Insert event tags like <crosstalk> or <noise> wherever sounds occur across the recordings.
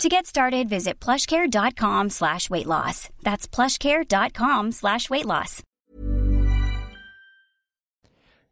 To get started, visit plushcare.com slash weight loss. That's plushcare.com slash weight loss.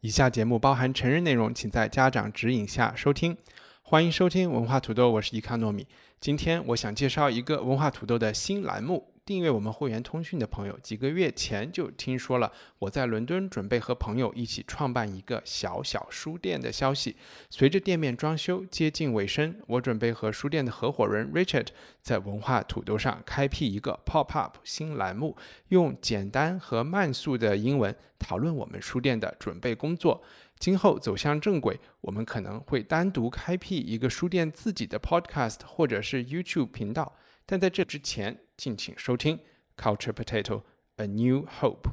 以下节目包含成人内容，请在家长指引下收听。欢迎收听文化土豆，我是伊卡糯米。今天我想介绍一个文化土豆的新栏目。订阅我们会员通讯的朋友，几个月前就听说了我在伦敦准备和朋友一起创办一个小小书店的消息。随着店面装修接近尾声，我准备和书店的合伙人 Richard 在文化土豆上开辟一个 Pop Up 新栏目，用简单和慢速的英文讨论我们书店的准备工作。今后走向正轨，我们可能会单独开辟一个书店自己的 Podcast 或者是 YouTube 频道。但在这之前，敬请收听 Culture Potato A New Hope.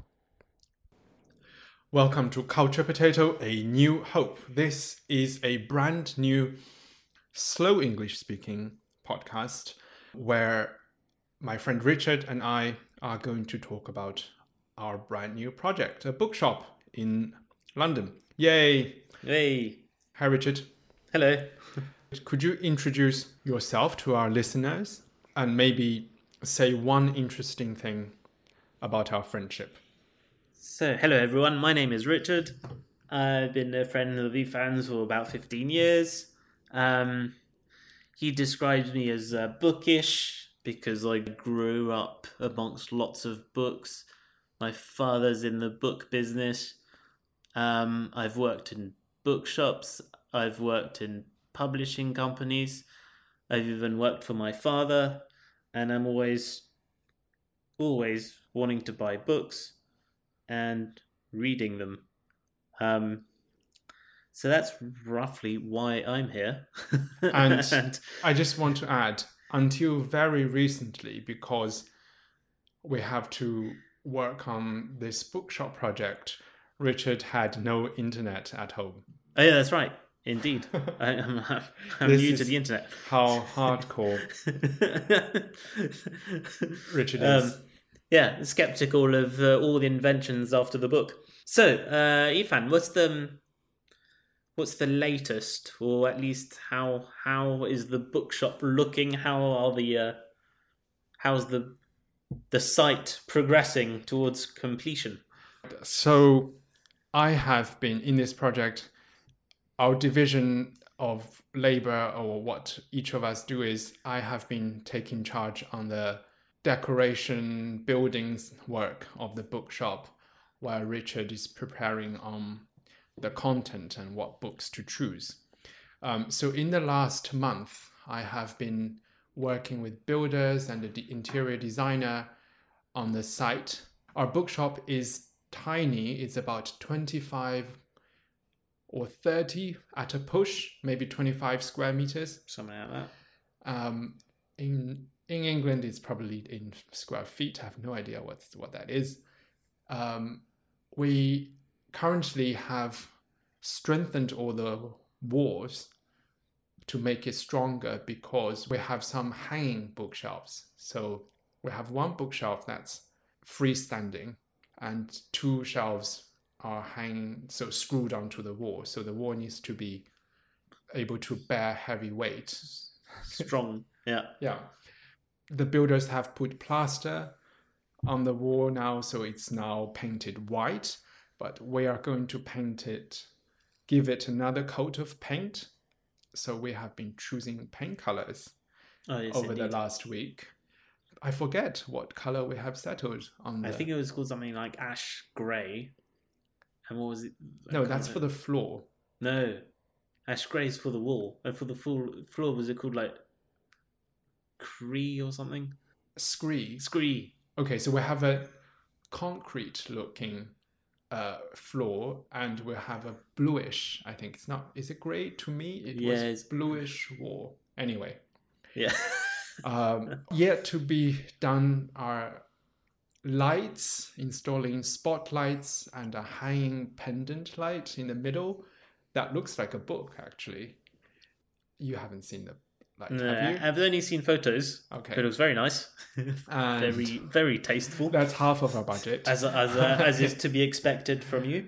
Welcome to Culture Potato A New Hope. This is a brand new slow English speaking podcast where my friend Richard and I are going to talk about our brand new project, a bookshop in London. Yay! Hey. Hi, Richard. Hello. Could you introduce yourself to our listeners? And maybe say one interesting thing about our friendship. So, hello everyone. My name is Richard. I've been a friend of the fans for about 15 years. Um, he describes me as uh, bookish because I grew up amongst lots of books. My father's in the book business. Um, I've worked in bookshops. I've worked in publishing companies. I've even worked for my father and I'm always always wanting to buy books and reading them. Um, so that's roughly why I'm here. <laughs> and, and I just want to add, until very recently, because we have to work on this bookshop project, Richard had no internet at home. Oh, yeah, that's right. Indeed, <laughs> I, am I'm new to the internet. How hardcore <laughs> Richard is. Um, yeah, skeptical of uh, all the inventions after the book. So, uh, Yifan, what's the what's the latest, or at least how how is the bookshop looking? How are the uh, how's the the site progressing towards completion? So, I have been in this project our division of labor or what each of us do is I have been taking charge on the decoration buildings work of the bookshop while Richard is preparing on the content and what books to choose. Um, so in the last month, I have been working with builders and the interior designer on the site. Our bookshop is tiny, it's about 25 or 30 at a push, maybe 25 square meters. Something like that. Um, in in England, it's probably in square feet. I have no idea what what that is. Um, we currently have strengthened all the walls to make it stronger because we have some hanging bookshelves. So we have one bookshelf that's freestanding and two shelves are hanging so screwed onto the wall. So the wall needs to be able to bear heavy weight. Strong. yeah. Yeah. The builders have put plaster on the wall now, so it's now painted white. But we are going to paint it, give it another coat of paint. So we have been choosing paint colors oh, yes, over indeed. the last week. I forget what color we have settled on. I think it was called something like ash gray and what was it? no, that's for the floor. No, ash grey is for the wall. And for the full floor, was it called like cree or something? Scree. Scree. Okay, so we have a concrete looking uh, floor and we have a bluish, I think it's not, is it grey? To me, it yeah, was it's... bluish wall. Anyway. Yeah. um, <laughs> yet to be done are lights, installing spotlights and a hanging pendant light in the middle. That looks like a book, actually. You haven't seen the light, No, have you? I've only seen photos. Okay. But it was very nice. <laughs> And very, very tasteful. That's half of our budget. As, as, uh, <laughs> as is to be expected from you.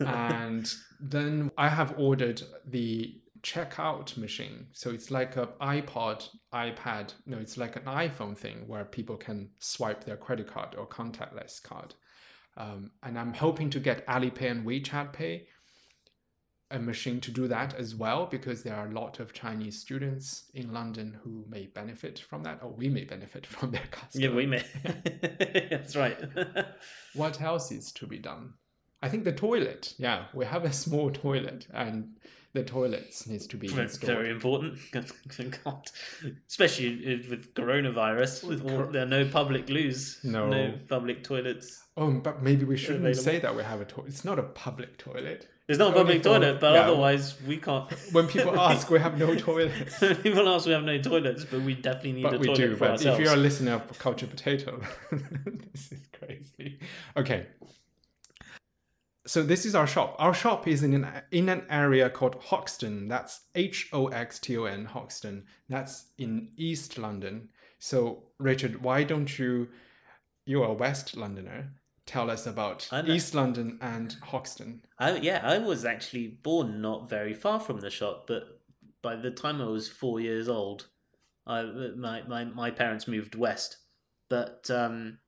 and then I have ordered the checkout machine. So it's like a iPod, iPad. No, it's like an iPhone thing where people can swipe their credit card or contactless card. Um, and I'm hoping to get Alipay and WeChat Pay a machine to do that as well because there are a lot of Chinese students in London who may benefit from that, or we may benefit <laughs> from their custom. Yeah, we may. <laughs> That's right. <laughs> what else is to be done? I think the toilet. Yeah, we have a <laughs> small toilet, and the toilets needs to be That's installed. very important. <laughs> God. Especially with coronavirus, With all- there are no public loos, No. no public toilets. Oh, but maybe we shouldn't Available. say that we have a toilet. It's not a public toilet. It's not a public for- toilet, but yeah. otherwise we can't. <laughs> When people ask, we have no toilets. People ask, we have no toilets, but we definitely need a but we toilet do. for But ourselves. if you're a listener of Culture Potato, this is crazy. Okay. So this is our shop. Our shop is in an in an area called Hoxton. That's H O X T O N Hoxton. That's in East London. So Richard, why don't you? You're a West Londoner. Tell us about I know. East London and Hoxton. I, yeah, I was actually born not very far from the shop, but by the time I was four years old, I my my, my parents moved west. But um,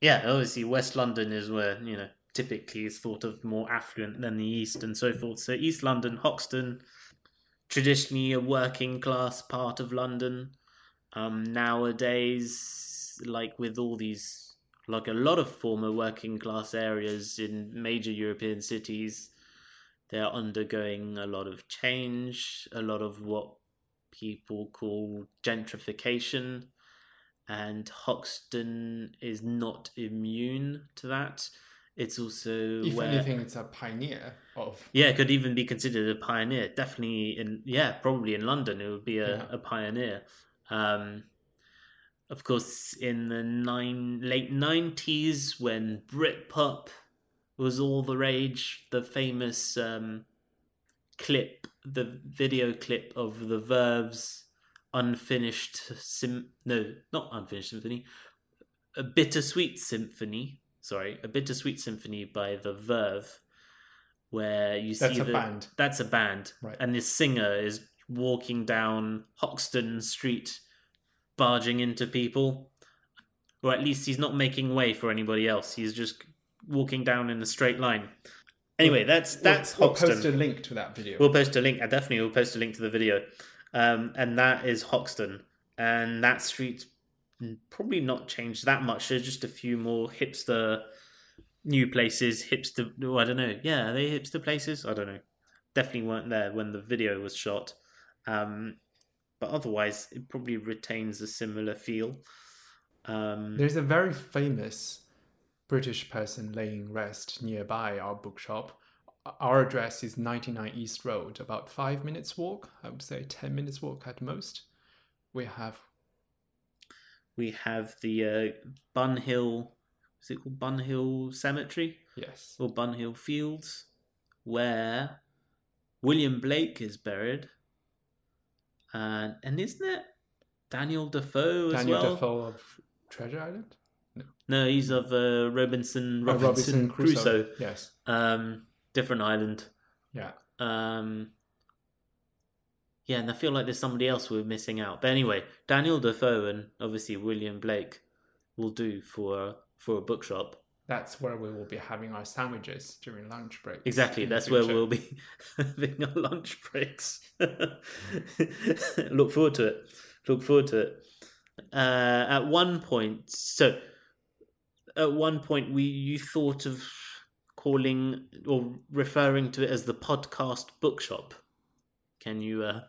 yeah, obviously West London is where you know typically is thought of more affluent than the East and so forth. So East London, Hoxton, traditionally a working class part of London. Um, nowadays, like with all these, like a lot of former working class areas in major European cities, they're undergoing a lot of change, a lot of what people call gentrification, and Hoxton is not immune to that. It's also If where anything, it's a pioneer of. yeah, it could even be considered a pioneer. Definitely in yeah, probably in London it would be a, Yeah. a pioneer. Um, of course, in the nine late nineties when Britpop was all the rage, the famous um, clip, the video clip of the Verve's unfinished sim no, not unfinished symphony, a bittersweet symphony. Sorry, a bittersweet symphony by the Verve, where you see That's a the, band. That's a band, Right. and this singer is walking down Hoxton Street, barging into people, or at least he's not making way for anybody else. He's just walking down in a straight line. Anyway, that's that's we'll, we'll Hoxton. post a link to that video. We'll post a link. I definitely will post a link to the video. Um, and that is Hoxton. And that street's probably not changed that much. There's just a few more hipster new places. Hipster, oh, I don't know. Yeah, are they hipster places? I don't know. Definitely weren't there when the video was shot. Um, but otherwise, it probably retains a similar feel. Um, There's a very famous British person laying rest nearby our bookshop. Our address is 99 East Road, about five minutes walk. I would say 10 minutes walk at most. We have we have the uh, Bun Hill, is it called Bun Hill Cemetery? yes, or Bunhill Fields, where William Blake is buried. And and isn't it Daniel Defoe as Daniel well? Defoe of Treasure Island. No, he's of uh, Robinson Oh, Robinson, Crusoe. Yes, Um, different island. yeah. Um, yeah, and I feel like there's somebody else we're missing out. But anyway, Daniel Defoe and obviously William Blake will do for for a bookshop. That's where we will be having our sandwiches during lunch break. Exactly. That's where we'll be <laughs> having our lunch breaks. <laughs> Look forward to it. Look forward to it. Uh, at one point, so at one point, we you thought of calling or referring to it as the podcast bookshop. Can you uh,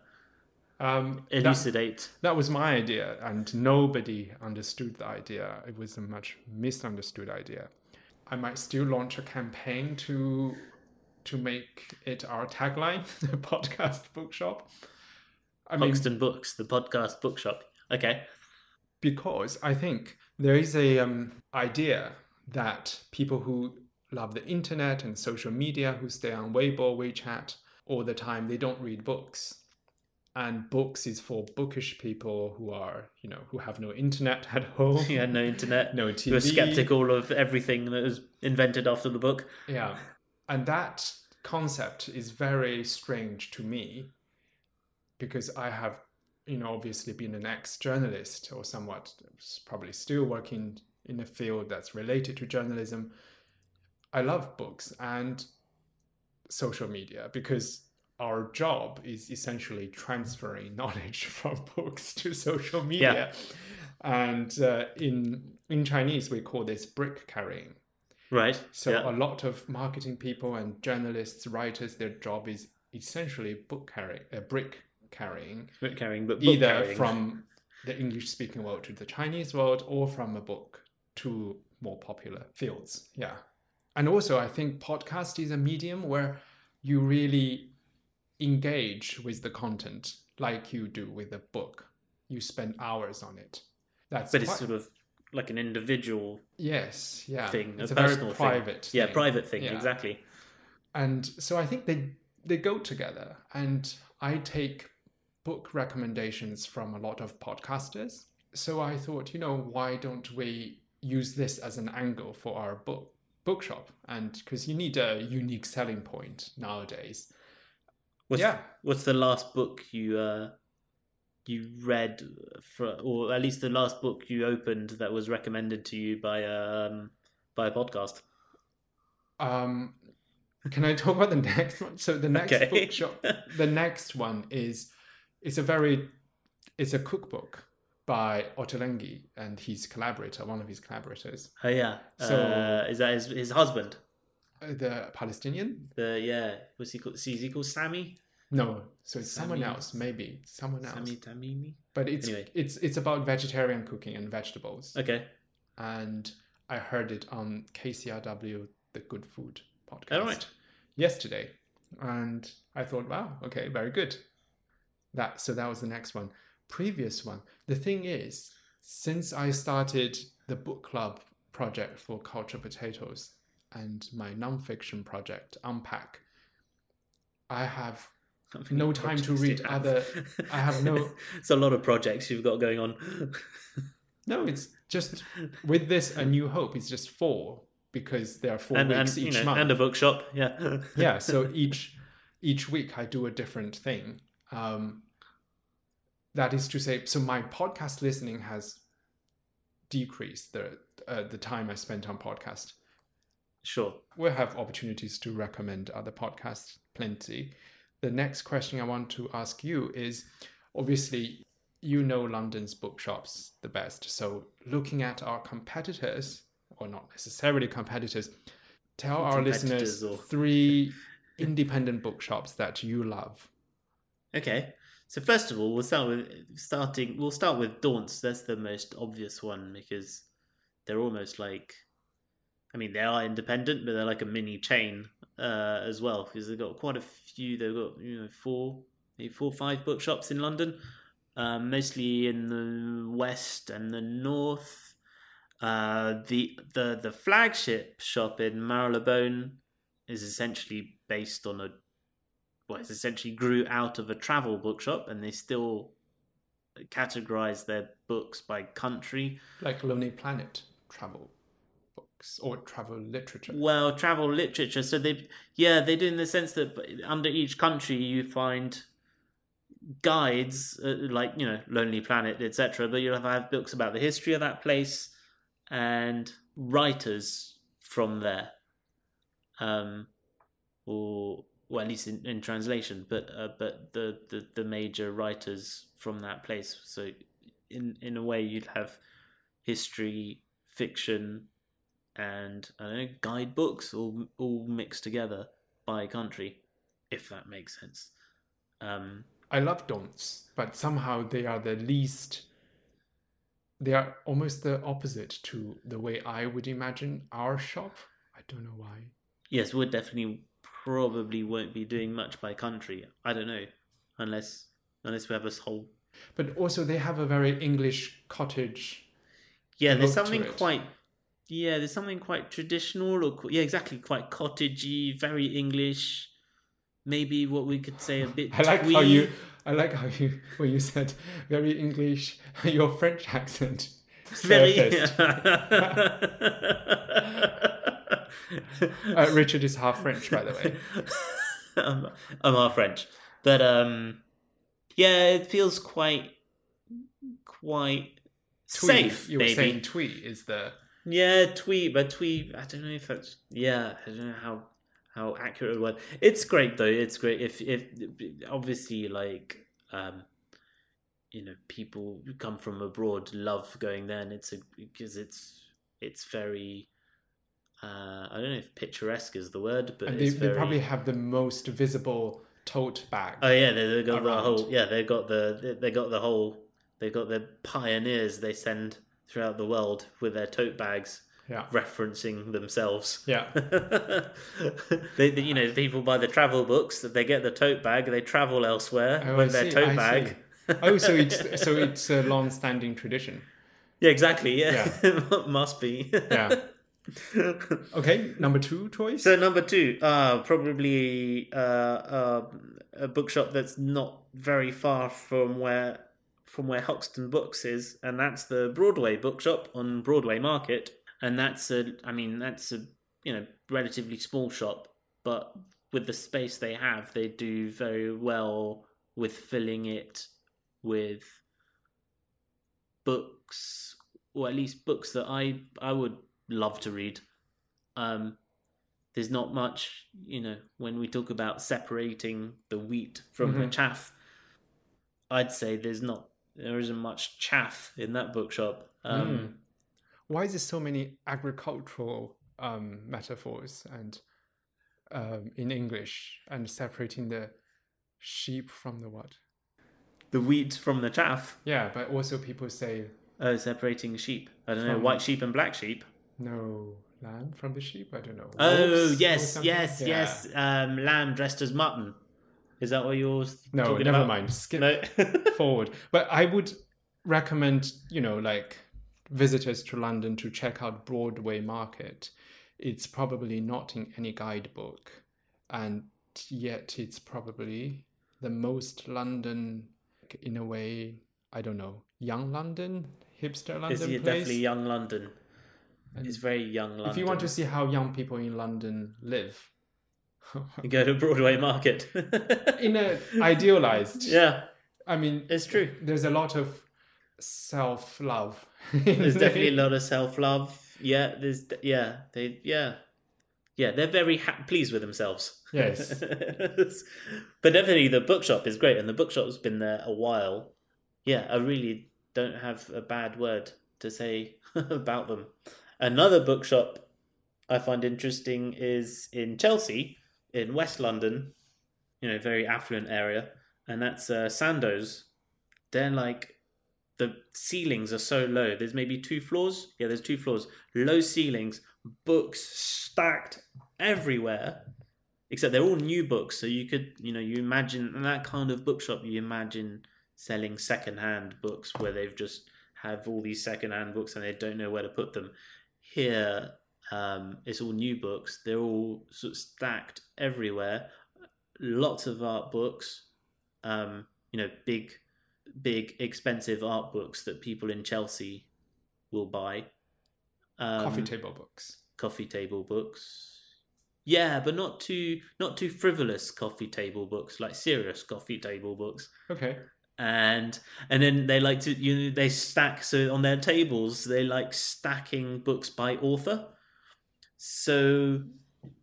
Um, elucidate? That was my idea, and nobody understood the idea. It was a much misunderstood idea. I might still launch a campaign to to make it our tagline, <laughs> the podcast bookshop. I mean, Hoxton Books, the podcast bookshop. Okay. because I think there is a um, idea that people who love the internet and social media, who stay on Weibo, WeChat all the time, they don't read books. And books is for bookish people who are, you know, who have no internet at home. <laughs> Yeah, no internet. No TV. Who are skeptical of everything that was invented after the book. Yeah. And that concept is very strange to me because I have, you know, obviously been an ex journalist or somewhat, probably still working in a field that's related to journalism. I love books and social media because our job is essentially transferring knowledge <laughs> from books to social media. Yeah. And uh, in in Chinese, we call this brick carrying. Right. So yeah. a lot of marketing people and journalists, writers, their job is essentially book carrying, uh, brick carrying, brick carrying, but either carrying. from the English speaking world to the Chinese world, or from a book to more popular fields. Yeah, and also I think podcast is a medium where you really engage with the content like you do with a book. You spend hours on it. That's but quite... it's sort of like an individual yes yeah thing it's a, a personal very private thing. yeah private thing yeah. exactly and so i think they they go together and i take book recommendations from a lot of podcasters so i thought you know why don't we use this as an angle for our book bookshop and because you need a unique selling point nowadays what's, yeah what's the last book you uh you read for, or at least the last book you opened that was recommended to you by um by a podcast? Um, can I talk about the <laughs> next one? So the next okay. bookshop, the <laughs> next one is it's a very it's a cookbook by Ottolenghi and his collaborator, one of his collaborators. Oh yeah. So uh, is that his his husband? Uh, the Palestinian. The yeah. What's he called? Is he called Sami? No, so it's someone else, maybe someone else. Sami Tamimi. But it's anyway. it's it's about vegetarian cooking and vegetables. Okay. And I heard it on KCRW, the Good Food podcast. All right. Yesterday, and I thought, wow, okay, very good. That so that was the next one. Previous one. The thing is, since I started the book club project for Culture Potatoes and my nonfiction project Unpack, I have no time to read other. I have no. <laughs> it's a lot of projects you've got going on. no, it's just with this a new hope. It's just four because there are four and, weeks and, each know, month and a bookshop. Yeah, yeah. <laughs> So each each week I do a different thing. Um, that is to say, so my podcast listening has decreased the uh, the time I spent on podcast. Sure, we'll have opportunities to recommend other podcasts plenty the next question I want to ask you is obviously you know London's bookshops the best. So looking at our competitors, or not necessarily competitors, tell our listeners or... three <laughs> independent bookshops that you love. Okay. So first of all, we'll start with starting. We'll start with Daunts. That's the most obvious one because they're almost like, I mean, they are independent, but they're like a mini chain uh, as well because they've got quite a few. They've got you know four, maybe four, five bookshops in London, um, mostly in the west and the north. Uh, the the the flagship shop in Marylebone is essentially based on a well, it's essentially grew out of a travel bookshop, and they still categorize their books by country, like Lonely Planet travel books or travel literature? Well, travel literature. So they, yeah, they do in the sense that under each country you find guides, uh, like you know, Lonely Planet, etc. But you'll have books about the history of that place and writers from there, um, or well, at least in, in translation. But uh, but the, the the major writers from that place. So in in a way, you'd have history, fiction, and I don't know, guidebooks all all mixed together by country, if that makes sense. Um, I love Daunts, but somehow they are the least. They are almost the opposite to the way I would imagine our shop. I don't know why. Yes, we definitely probably won't be doing much by country. I don't know, unless unless we have a whole But also, they have a very English cottage. Yeah, there's something it. quite. Yeah, there's something quite traditional, or yeah, exactly, quite cottagey, very English. Maybe what we could say a <laughs> bit. I like how you. I like how you when you said very English. <laughs> Your French accent. <laughs> very. Uh, Richard is half French, by the way. I'm, I'm half French, but um, yeah, it feels quite, quite Twee, safe. You were maybe. saying twee is the Yeah, tweet, but tweet. I don't know if that's yeah. I don't know how how accurate it was. It's great though. It's great if if obviously like um, you know people who come from abroad love going there, and it's a because it's it's very. Uh, I don't know if picturesque is the word, but they, it's they probably have the most visible tote bag. Oh yeah, they, they got the whole. Yeah, they got the they, they got the whole. They got the pioneers they send throughout the world with their tote bags yeah, referencing themselves. yeah. <laughs> they, they- you know, people buy the travel books. That they get the tote bag. They travel elsewhere Oh, I with their see, tote I bag. see. Oh, so it's <laughs> so it's a long-standing tradition. Yeah, exactly. Yeah, <laughs> must be. Yeah. Okay, number two choice. So number two, uh, probably uh, uh, a bookshop that's not very far from where from where Hoxton Books is, and that's the Broadway bookshop on Broadway Market, and that's a, I mean, that's a you know relatively small shop, but with the space they have, they do very well with filling it with books, or at least books that I I would love to read. Um, there's not much, you know, when we talk about separating the wheat from the Mhm. chaff. I'd say there's not, there isn't much chaff in that bookshop. Um, Mm. Why is there so many agricultural um, metaphors and um, in English and separating the sheep from the what? The wheat from the chaff. Yeah, but also people say Oh, separating sheep. I don't know, white sheep and black sheep. no lamb from the sheep. I don't know. Oh, wolves yes, yes, Yeah. yes. Um, lamb dressed as mutton. Is that what you're No, never about? mind. Skip No. <laughs> forward. But I would recommend, you know, like visitors to London to check out Broadway Market. It's probably not in any guidebook, and yet it's probably the most London, in a way. I don't know, young London, hipster London Is place. definitely young London. And It's very young London. if you want to see how young people in London live, <laughs> You go to Broadway Market. <laughs> in a idealized, yeah, I mean, it's true. there's a lot of self love. There's <laughs> definitely a lot of self love. Yeah, there's yeah they yeah yeah they're very ha- pleased with themselves. Yes. but definitely the bookshop is great, and the bookshop's been there a while. Yeah, I really don't have a bad word to say about them. Another bookshop I find interesting is in Chelsea, in West London, you know, very affluent area, and that's uh, Sandoe's. They're like the ceilings are so low. There's maybe two floors. Yeah, there's two floors. Low ceilings, books stacked everywhere. Except they're all new books, so you could, you know, you imagine in that kind of bookshop. You imagine selling secondhand books where they've just have all these secondhand books and they don't know where to put them. Here, um, it's all new books. They're all sort of stacked everywhere. Lots of art books. Um, you know, big, big, expensive art books that people in Chelsea will buy. Um, coffee table books. coffee table books. Yeah, but not too not too frivolous coffee table books, like serious coffee table books. Okay. And and then they like to you know they stack so on their tables they like stacking books by author. So,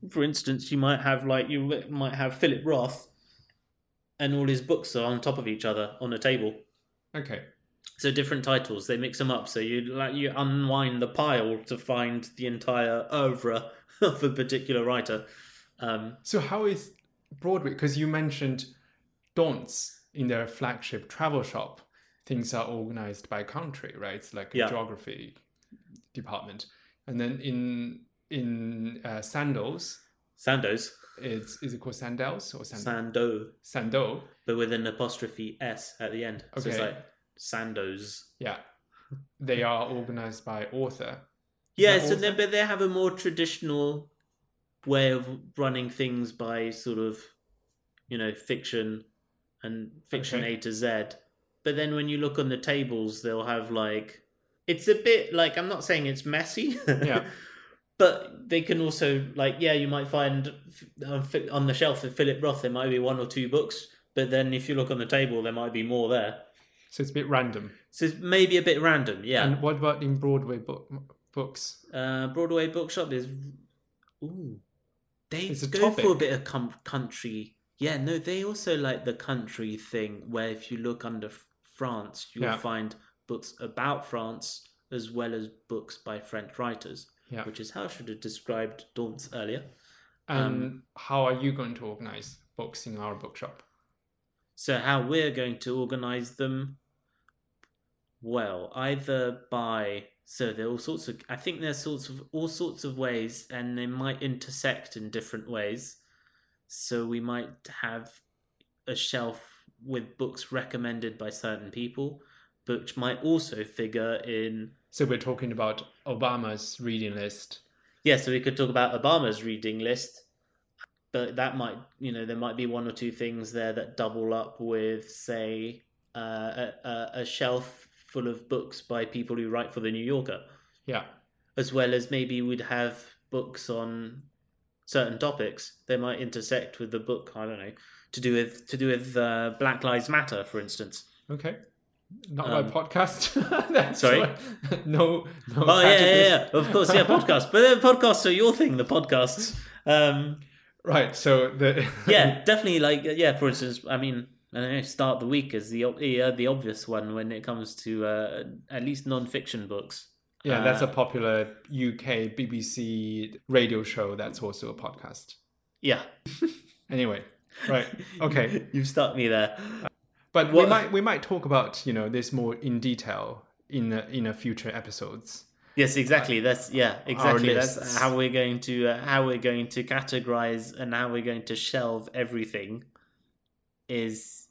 for instance, you might have like you might have Philip Roth, and all his books are on top of each other on a table. Okay. So different titles, they mix them up. So you like you unwind the pile to find the entire oeuvre <laughs> of a particular writer. Um, So how is Broadway? Because you mentioned Daunts in their flagship travel shop. Things are organized by country, right? It's like a Yeah. geography department. And then in in uh, Sandals, Sandoe's. It's is it called Sandals or Sand- Sandoe, Sandoe? but with an apostrophe S at the end. So it's Okay. like Sandoe's. Yeah, they are organized by author. Yeah, so then, but they have a more traditional way of running things by sort of, you know, fiction and fiction Okay. A to Z. But then when you look on the tables, they'll have like it's a bit like I'm not saying it's messy. Yeah. <laughs> But they can also like yeah, you might find on the shelf of Philip Roth there might be one or two books, but then if you look on the table there might be more there. So it's a bit random. So it's maybe a bit random, yeah. And what about in Broadway book, books? Uh, Broadway Bookshop is. Ooh, they It's a go for a bit of com- country. Yeah, no, they also like the country thing. Where if you look under France, you'll Yeah. find books about France as well as books by French writers, Yeah. which is how I should have described Daunt's earlier. And um, how are you going to organize books in our bookshop? So how we're going to organize them? Well, either by so there are all sorts of I think there's sorts of all sorts of ways and they might intersect in different ways. So we might have a shelf with books recommended by certain people, but which might also figure in So we're talking about Obama's reading list. yeah, so we could talk about Obama's reading list, but that might, you know, there might be one or two things there that double up with, say, uh, a, a, shelf full of books by people who write for the New Yorker, Yeah. as well as maybe we'd have books on certain topics. They might intersect with the book. I don't know to do with to do with uh, Black Lives Matter, for instance. Okay. Not Um, my podcast. <laughs> Sorry? what- no, no. Oh yeah, yeah, yeah. Of course, yeah. <laughs> Podcast, but the podcasts are your thing. The podcasts. Um, Right. So the <laughs> yeah, definitely. Like, yeah, for instance, I mean, I know, start the week is the yeah, the obvious one when it comes to uh, at least non-fiction books. yeah, that's a Uh, popular UK BBC radio show. That's also a podcast. Yeah. Anyway, right. Okay. You've stuck me there. But we might we might talk about you know this more in detail in a, in a future episodes. Yes, exactly. That's yeah, exactly. That's how we're going to uh, how we're going to categorize and how we're going to shelve everything. Is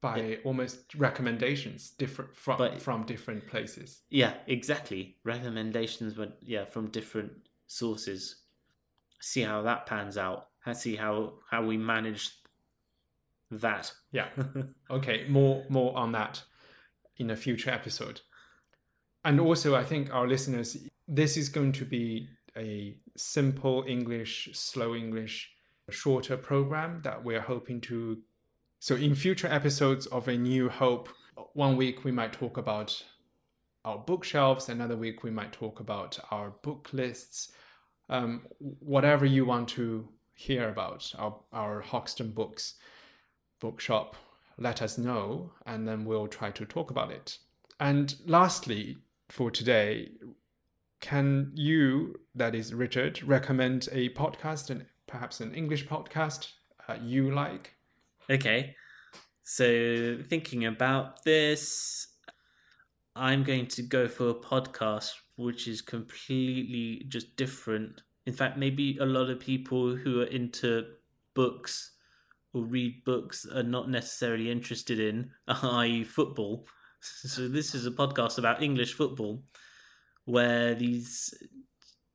by almost recommendations different from But- from different places. yeah, exactly. Recommendations, but yeah, from different sources. See how that pans out. And see how how we manage that. Yeah. <laughs> Okay, more more on that in a future episode. And also I think our listeners this is going to be a simple English, slow English, shorter program that we're hoping to so in future episodes of a new hope one week we might talk about our bookshelves another week we might talk about our book lists um, whatever you want to hear about our, our hoxton books bookshop, let us know, and then we'll try to talk about it. And lastly, for today, can you, that is Richard, recommend a podcast and perhaps an English podcast uh, you like? Okay. So thinking about this, I'm going to go for a podcast which is completely just different. In fact, maybe a lot of people who are into books or read books are not necessarily interested in, <laughs> i.e., football. So this is a podcast about English football, where these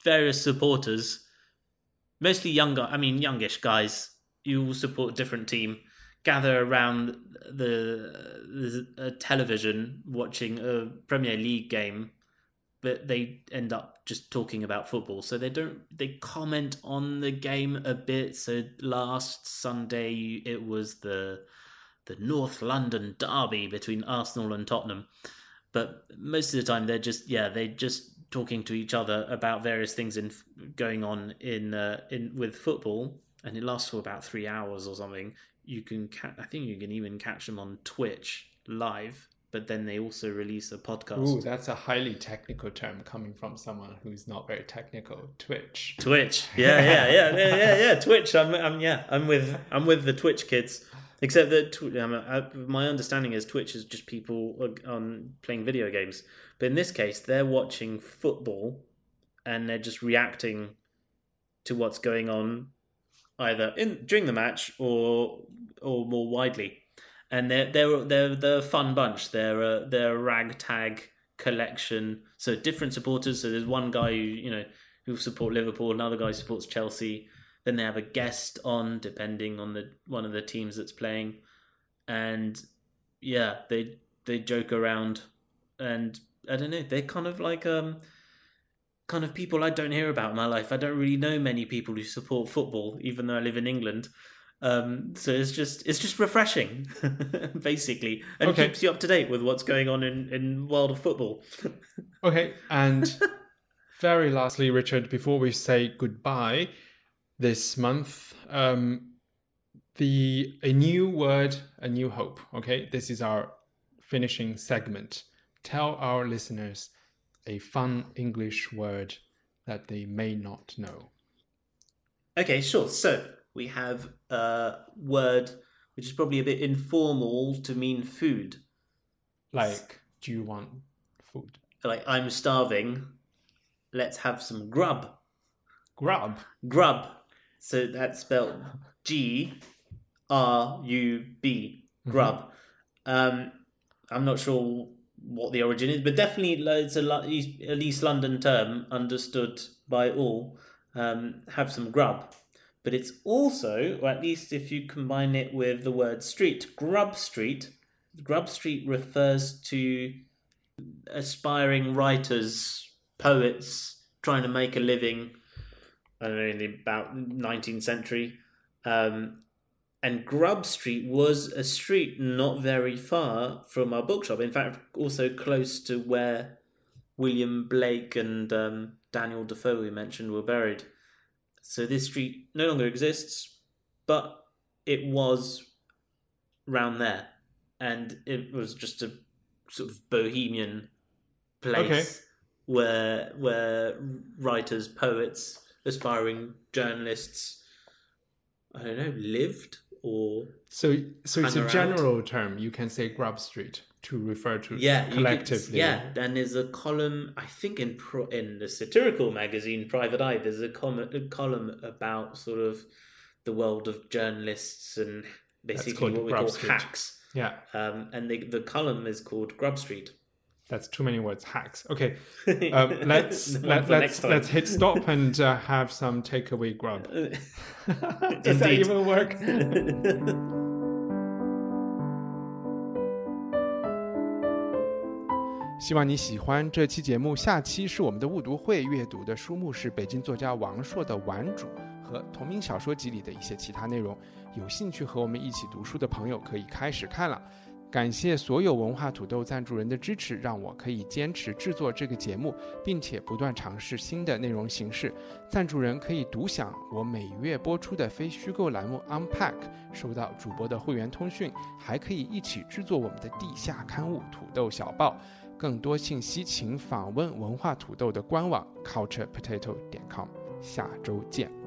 various supporters, mostly younger, I mean youngish guys, who all support a different team, gather around the, the television watching a Premier League game, but they end up just talking about football. So they don't they comment on the game a bit. So last Sunday it was the the North London derby between Arsenal and Tottenham. But most of the time they're just yeah they're just talking to each other about various things in going on in uh, in with football, and it lasts for about three hours or something. You can ca- I think you can even catch them on Twitch live. But then they also release a podcast. Ooh, that's a highly technical term coming from someone who's not very technical. Twitch. Twitch. <laughs> Yeah, yeah, yeah, yeah, yeah, yeah. Twitch. I'm, I'm, yeah, I'm with, I'm with the Twitch kids. Except that tw- um, uh, my understanding is Twitch is just people um, playing video games. But in this case, they're watching football and they're just reacting to what's going on either in during the match or or more widely. And they're they're they're a fun bunch. They're a, they're a ragtag collection. So different supporters. So there's one guy who you know who support Liverpool, another guy supports Chelsea. Then they have a guest on, depending on the one of the teams that's playing, and yeah, they they joke around, and I don't know, they're kind of like um kind of people I don't hear about in my life. I don't really know many people who support football, even though I live in England. Um, so it's just it's just refreshing, <laughs> basically, and Okay. keeps you up to date with what's going on in in world of football. <laughs> Okay, and very lastly, Richard, before we say goodbye this month, um, the a new word, a new hope. Okay, this is our finishing segment. Tell our listeners a fun English word that they may not know. Okay, sure. So we have a word which is probably a bit informal to mean food. Like, do you want food? Like I'm starving. Let's have some grub. Grub. Grub. So that's spelled G R U B. Grub. Um, I'm not sure what the origin is, but definitely it's a Lo- East- an East London term understood by all. Um, have some grub. But it's also, or at least if you combine it with the word street, Grub Street. Grub Street refers to aspiring writers, poets trying to make a living. I don't know, in the about 19th century. Um, and Grub Street was a street not very far from our bookshop. In fact, also close to where William Blake and um, Daniel Defoe, we mentioned, were buried. So this street no longer exists, but it was round there. And it was just a sort of bohemian place Okay. where where writers, poets, aspiring journalists, I don't know, lived or So, so it's a general term. You can say Grub Street to refer to yeah, collectively. yeah, and there's a column. I think in pro, in the satirical magazine Private Eye, there's a, com- a column about sort of the world of journalists and basically what we Grub call Street. hacks. yeah. Um, and the the column is called Grub Street. That's too many words. Hacks. Okay, um, let's let, let's time. let's hit stop and uh, have some takeaway grub. Does that even work? 希望你喜欢这期节目。下期是我们的误读会，阅读的书目是北京作家王朔的《顽主》和同名小说集里的一些其他内容。有兴趣和我们一起读书的朋友可以开始看了。感谢所有文化土豆赞助人的支持，让我可以坚持制作这个节目，并且不断尝试新的内容形式。赞助人可以独享我每月播出的非虚构栏目 Unpack，收到主播的会员通讯，还可以一起制作我们的地下刊物《土豆小报》。更多信息请访问文化土豆的官网 culturepotato 点 com。下周见。